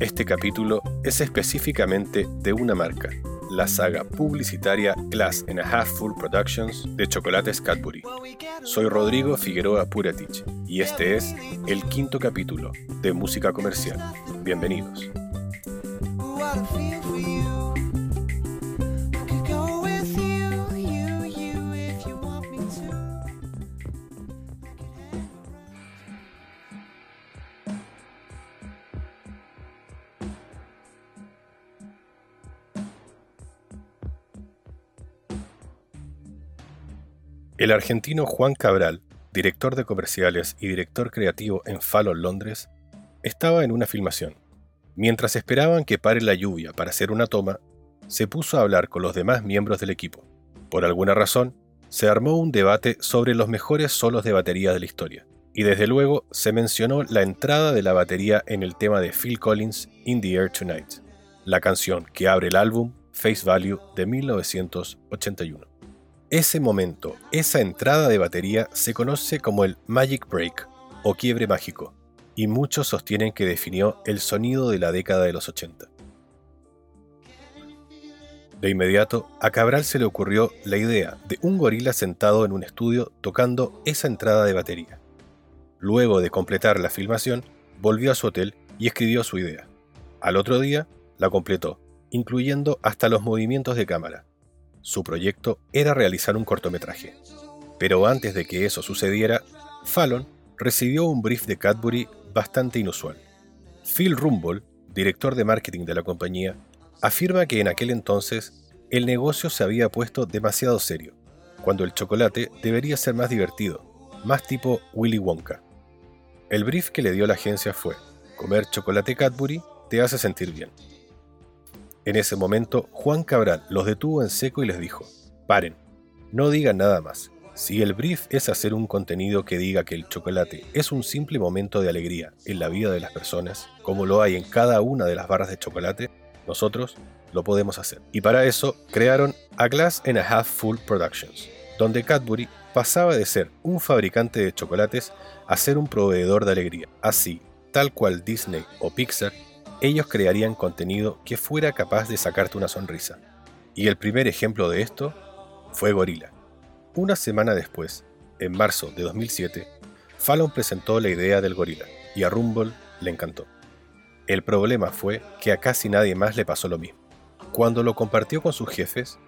Este capítulo es específicamente de una marca, la saga publicitaria Glass and a Half Full Productions de Chocolates Cadbury. Soy Rodrigo Figueroa Puratich y este es el quinto capítulo de Música Comercial. Bienvenidos. El argentino Juan Cabral, director de comerciales y director creativo en Fallon, Londres, estaba en una filmación. Mientras esperaban que pare la lluvia para hacer una toma, se puso a hablar con los demás miembros del equipo. Por alguna razón, se armó un debate sobre los mejores solos de batería de la historia, y desde luego se mencionó la entrada de la batería en el tema de Phil Collins, In the Air Tonight, la canción que abre el álbum Face Value de 1981. Ese momento, esa entrada de batería se conoce como el Magic Break o quiebre mágico, y muchos sostienen que definió el sonido de la década de los 80. De inmediato, a Cabral se le ocurrió la idea de un gorila sentado en un estudio tocando esa entrada de batería. Luego de completar la filmación, volvió a su hotel y escribió su idea. Al otro día, la completó, incluyendo hasta los movimientos de cámara, su proyecto era realizar un cortometraje. Pero antes de que eso sucediera, Fallon recibió un brief de Cadbury bastante inusual. Phil Rumble, director de marketing de la compañía, afirma que en aquel entonces el negocio se había puesto demasiado serio, cuando el chocolate debería ser más divertido, más tipo Willy Wonka. El brief que le dio la agencia fue, comer chocolate Cadbury te hace sentir bien. En ese momento, Juan Cabral los detuvo en seco y les dijo, paren, no digan nada más. Si el brief es hacer un contenido que diga que el chocolate es un simple momento de alegría en la vida de las personas, como lo hay en cada una de las barras de chocolate, nosotros lo podemos hacer. Y para eso crearon A Glass and a Half Full Productions, donde Cadbury pasaba de ser un fabricante de chocolates a ser un proveedor de alegría. Así, tal cual Disney o Pixar ellos crearían contenido que fuera capaz de sacarte una sonrisa. Y el primer ejemplo de esto fue Gorilla. Una semana después, en marzo de 2007, Fallon presentó la idea del gorila y a Rumble le encantó. El problema fue que a casi nadie más le pasó lo mismo. Cuando lo compartió con sus jefes,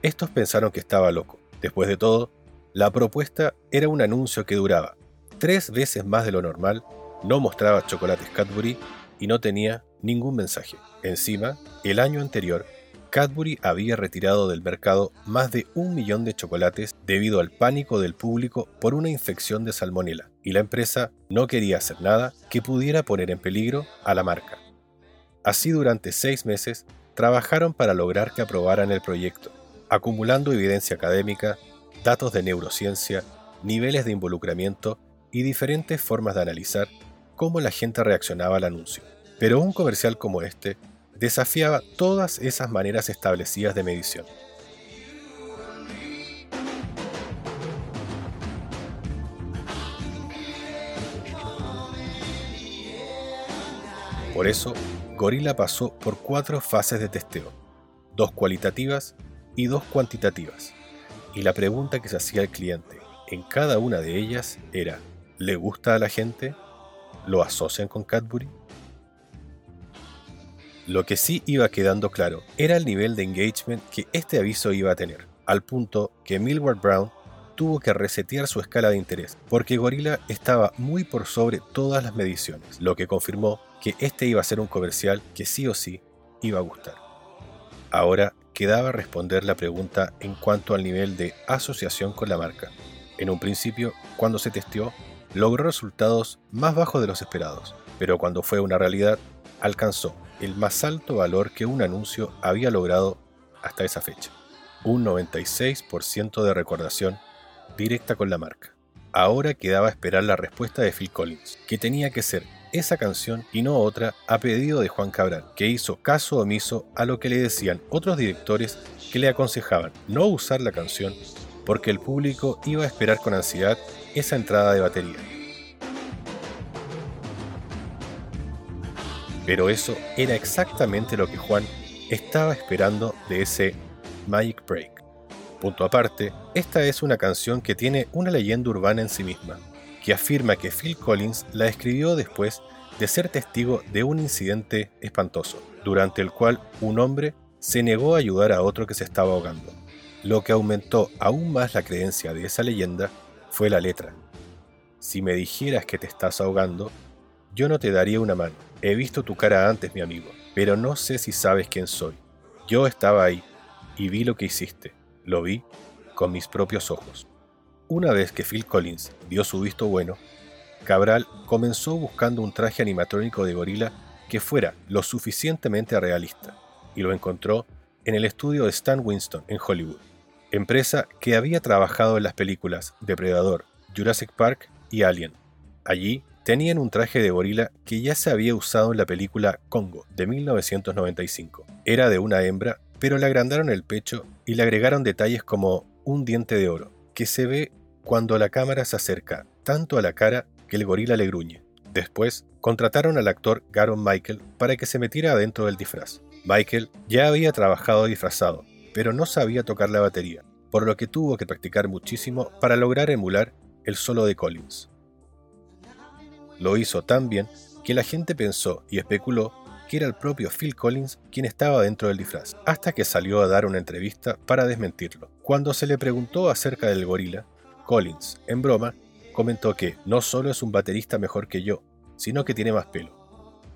estos pensaron que estaba loco. Después de todo, la propuesta era un anuncio que duraba tres veces más de lo normal, no mostraba chocolates Cadbury y no tenía ningún mensaje. Encima, el año anterior, Cadbury había retirado del mercado más de un millón de chocolates debido al pánico del público por una infección de salmonela, y la empresa no quería hacer nada que pudiera poner en peligro a la marca. Así durante seis meses trabajaron para lograr que aprobaran el proyecto, acumulando evidencia académica, datos de neurociencia, niveles de involucramiento y diferentes formas de analizar cómo la gente reaccionaba al anuncio. Pero un comercial como este desafiaba todas esas maneras establecidas de medición. Por eso, Gorilla pasó por cuatro fases de testeo, dos cualitativas y dos cuantitativas. Y la pregunta que se hacía el cliente en cada una de ellas era, ¿le gusta a la gente? ¿Lo asocian con Cadbury? Lo que sí iba quedando claro era el nivel de engagement que este aviso iba a tener, al punto que Millward Brown tuvo que resetear su escala de interés, porque Gorilla estaba muy por sobre todas las mediciones, lo que confirmó que este iba a ser un comercial que sí o sí iba a gustar. Ahora quedaba responder la pregunta en cuanto al nivel de asociación con la marca. En un principio, cuando se testeó, logró resultados más bajos de los esperados, pero cuando fue una realidad, alcanzó el más alto valor que un anuncio había logrado hasta esa fecha, un 96% de recordación directa con la marca. Ahora quedaba esperar la respuesta de Phil Collins, que tenía que ser esa canción y no otra a pedido de Juan Cabral, que hizo caso omiso a lo que le decían otros directores que le aconsejaban no usar la canción porque el público iba a esperar con ansiedad esa entrada de batería. Pero eso era exactamente lo que Juan estaba esperando de ese Magic Break. Punto aparte, esta es una canción que tiene una leyenda urbana en sí misma, que afirma que Phil Collins la escribió después de ser testigo de un incidente espantoso, durante el cual un hombre se negó a ayudar a otro que se estaba ahogando. Lo que aumentó aún más la creencia de esa leyenda fue la letra. Si me dijeras que te estás ahogando, yo no te daría una mano. He visto tu cara antes, mi amigo, pero no sé si sabes quién soy. Yo estaba ahí y vi lo que hiciste. Lo vi con mis propios ojos. Una vez que Phil Collins dio su visto bueno, Cabral comenzó buscando un traje animatrónico de gorila que fuera lo suficientemente realista, y lo encontró en el estudio de Stan Winston en Hollywood, empresa que había trabajado en las películas Depredador, Jurassic Park y Alien. Allí tenían un traje de gorila que ya se había usado en la película Congo de 1995. Era de una hembra, pero le agrandaron el pecho y le agregaron detalles como un diente de oro, que se ve cuando la cámara se acerca tanto a la cara que el gorila le gruñe. Después, contrataron al actor Garon Michael para que se metiera adentro del disfraz. Michael ya había trabajado disfrazado, pero no sabía tocar la batería, por lo que tuvo que practicar muchísimo para lograr emular el solo de Collins. Lo hizo tan bien que la gente pensó y especuló que era el propio Phil Collins quien estaba dentro del disfraz, hasta que salió a dar una entrevista para desmentirlo. Cuando se le preguntó acerca del gorila, Collins, en broma, comentó que no solo es un baterista mejor que yo, sino que tiene más pelo.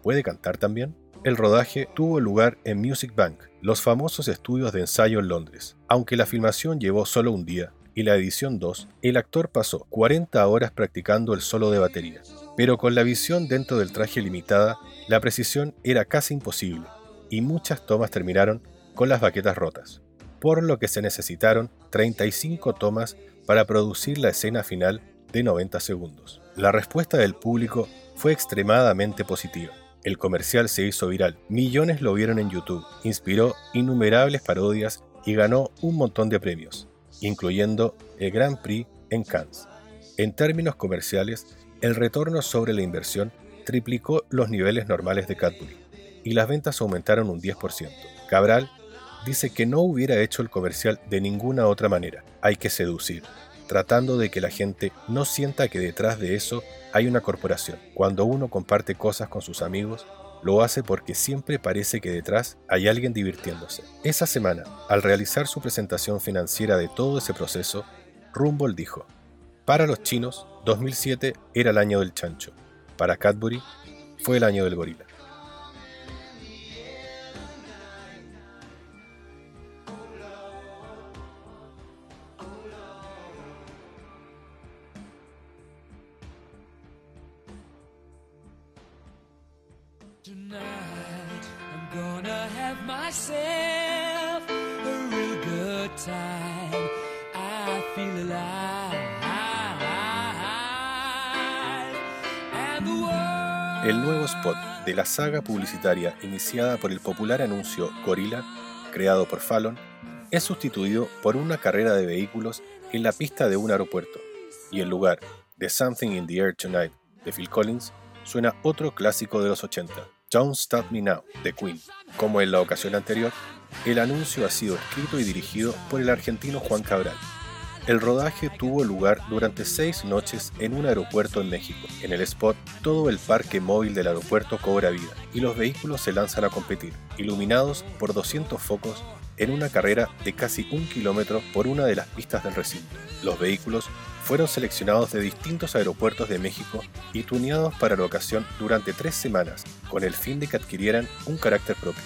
¿Puede cantar también? El rodaje tuvo lugar en Music Bank, los famosos estudios de ensayo en Londres. Aunque la filmación llevó solo un día y la edición 2, el actor pasó 40 horas practicando el solo de batería. Pero con la visión dentro del traje limitada, la precisión era casi imposible, y muchas tomas terminaron con las baquetas rotas, por lo que se necesitaron 35 tomas para producir la escena final de 90 segundos. La respuesta del público fue extremadamente positiva. El comercial se hizo viral, millones lo vieron en YouTube, inspiró innumerables parodias y ganó un montón de premios, incluyendo el Grand Prix en Cannes. En términos comerciales, el retorno sobre la inversión triplicó los niveles normales de Cadbury y las ventas aumentaron un 10%. Cabral dice que no hubiera hecho el comercial de ninguna otra manera. Hay que seducir, tratando de que la gente no sienta que detrás de eso hay una corporación. Cuando uno comparte cosas con sus amigos, lo hace porque siempre parece que detrás hay alguien divirtiéndose. Esa semana, al realizar su presentación financiera de todo ese proceso, Rumble dijo, para los chinos, 2007 era el año del chancho, para Cadbury fue el año del gorila. El nuevo spot de la saga publicitaria iniciada por el popular anuncio Gorilla, creado por Fallon, es sustituido por una carrera de vehículos en la pista de un aeropuerto, y en lugar de Something in the Air Tonight de Phil Collins, suena otro clásico de los 80, Don't Stop Me Now de Queen. Como en la ocasión anterior, el anuncio ha sido escrito y dirigido por el argentino Juan Cabral. El rodaje tuvo lugar durante seis noches en un aeropuerto en México. En el spot, todo el parque móvil del aeropuerto cobra vida y los vehículos se lanzan a competir, iluminados por 200 focos en una carrera de casi un kilómetro por una de las pistas del recinto. Los vehículos fueron seleccionados de distintos aeropuertos de México y tuneados para la ocasión durante tres semanas, con el fin de que adquirieran un carácter propio.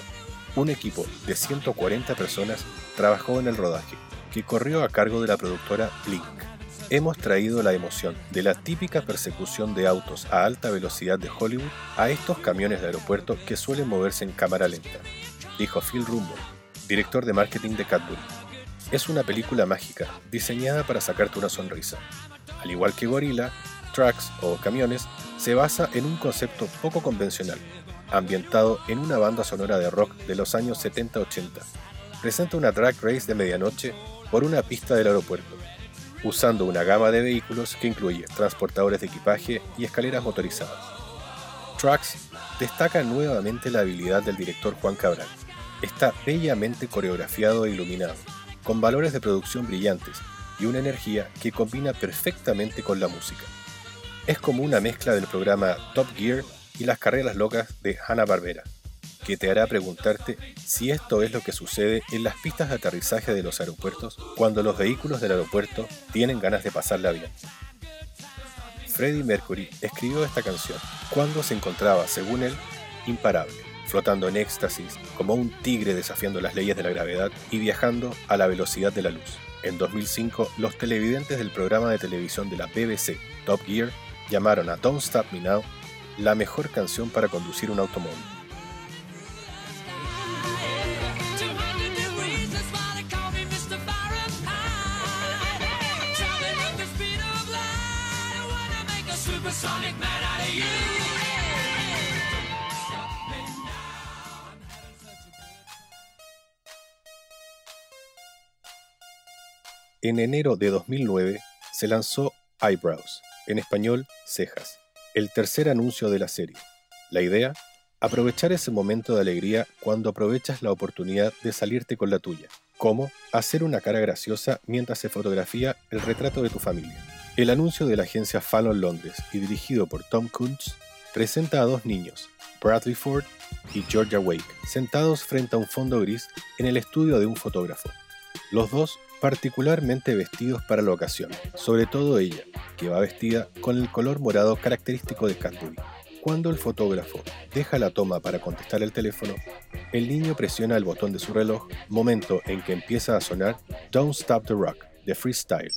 Un equipo de 140 personas trabajó en el rodaje, que corrió a cargo de la productora Blink. Hemos traído la emoción de la típica persecución de autos a alta velocidad de Hollywood a estos camiones de aeropuerto que suelen moverse en cámara lenta, dijo Phil Rumbo, director de marketing de Cadbury. Es una película mágica, diseñada para sacarte una sonrisa. Al igual que Gorilla, Trucks o Camiones se basa en un concepto poco convencional, ambientado en una banda sonora de rock de los años 70-80. Presenta una drag race de medianoche por una pista del aeropuerto, usando una gama de vehículos que incluye transportadores de equipaje y escaleras motorizadas. Tracks destaca nuevamente la habilidad del director Juan Cabral. Está bellamente coreografiado e iluminado, con valores de producción brillantes y una energía que combina perfectamente con la música. Es como una mezcla del programa Top Gear y las carreras locas de Hanna-Barbera, que te hará preguntarte si esto es lo que sucede en las pistas de aterrizaje de los aeropuertos cuando los vehículos del aeropuerto tienen ganas de pasarla bien. Freddie Mercury escribió esta canción cuando se encontraba, según él, imparable, flotando en éxtasis, como un tigre desafiando las leyes de la gravedad y viajando a la velocidad de la luz. En 2005, los televidentes del programa de televisión de la BBC, Top Gear, llamaron a Don't Stop Me Now la mejor canción para conducir un automóvil. En enero de 2009 se lanzó Eyebrows, en español Cejas, el tercer anuncio de la serie. La idea, aprovechar ese momento de alegría cuando aprovechas la oportunidad de salirte con la tuya, como hacer una cara graciosa mientras se fotografía el retrato de tu familia. El anuncio de la agencia Fallon Londres y dirigido por Tom Kuntz presenta a dos niños, Bradley Ford y Georgia Wake, sentados frente a un fondo gris en el estudio de un fotógrafo. Los dos particularmente vestidos para la ocasión, sobre todo ella, que va vestida con el color morado característico de Cadbury. Cuando el fotógrafo deja la toma para contestar el teléfono, el niño presiona el botón de su reloj, momento en que empieza a sonar Don't Stop the Rock de Freestyle.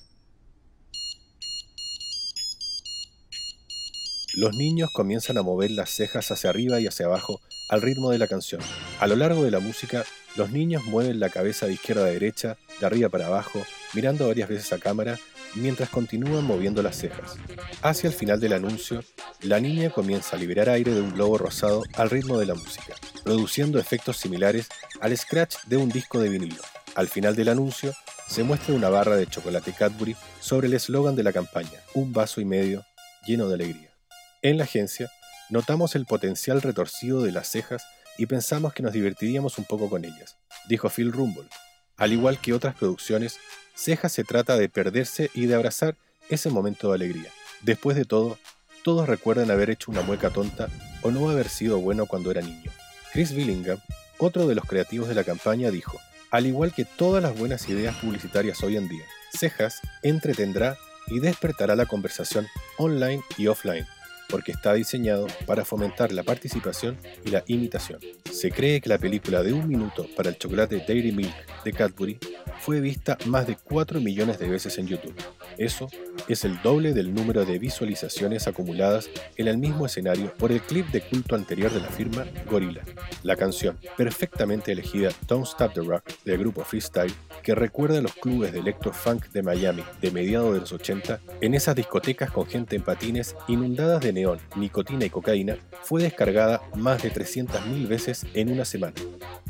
Los niños comienzan a mover las cejas hacia arriba y hacia abajo al ritmo de la canción. A lo largo de la música, los niños mueven la cabeza de izquierda a derecha, de arriba para abajo, mirando varias veces a cámara mientras continúan moviendo las cejas. Hacia el final del anuncio, la niña comienza a liberar aire de un globo rosado al ritmo de la música, produciendo efectos similares al scratch de un disco de vinilo. Al final del anuncio, se muestra una barra de chocolate Cadbury sobre el eslogan de la campaña, un vaso y medio lleno de alegría. En la agencia, notamos el potencial retorcido de las cejas y pensamos que nos divertiríamos un poco con ellas, dijo Phil Rumble. Al igual que otras producciones, Cejas se trata de perderse y de abrazar ese momento de alegría. Después de todo, todos recuerdan haber hecho una mueca tonta o no haber sido bueno cuando era niño. Chris Billingham, otro de los creativos de la campaña, dijo, al igual que todas las buenas ideas publicitarias hoy en día, Cejas entretendrá y despertará la conversación online y offline porque está diseñado para fomentar la participación y la imitación. Se cree que la película de un minuto para el chocolate Dairy Milk de Cadbury fue vista más de 4 millones de veces en YouTube. Eso es el doble del número de visualizaciones acumuladas en el mismo escenario por el clip de culto anterior de la firma Gorilla. La canción, perfectamente elegida Don't Stop the Rock del grupo Freestyle, que recuerda los clubes de electro funk de Miami de mediados de los 80, en esas discotecas con gente en patines inundadas de neón, nicotina y cocaína, fue descargada más de 300.000 veces en una semana,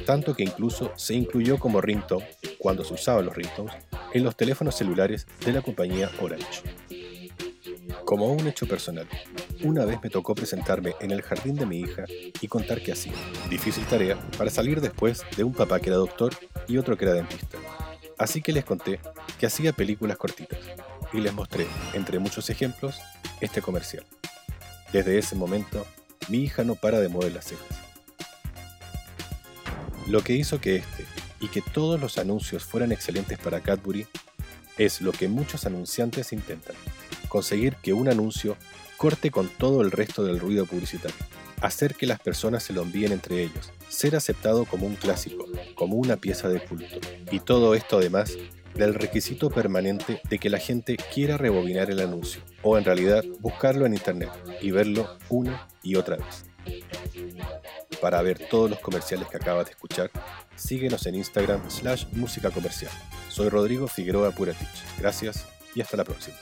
tanto que incluso se incluyó como ringtone, cuando se usaban los ringtones, en los teléfonos celulares de la compañía Orange. Como un hecho personal, una vez me tocó presentarme en el jardín de mi hija y contar qué hacía. Difícil tarea para salir después de un papá que era doctor y otro que era dentista. Así que les conté que hacía películas cortitas y les mostré, entre muchos ejemplos, este comercial. Desde ese momento, mi hija no para de mover las cejas. Lo que hizo que este y que todos los anuncios fueran excelentes para Cadbury es lo que muchos anunciantes intentan, conseguir que un anuncio corte con todo el resto del ruido publicitario, hacer que las personas se lo envíen entre ellos, ser aceptado como un clásico, como una pieza de culto, y todo esto además del requisito permanente de que la gente quiera rebobinar el anuncio, o en realidad buscarlo en internet y verlo una y otra vez. Para ver todos los comerciales que acabas de escuchar, síguenos en Instagram slash música comercial. Soy Rodrigo Figueroa Puratich. Gracias y hasta la próxima.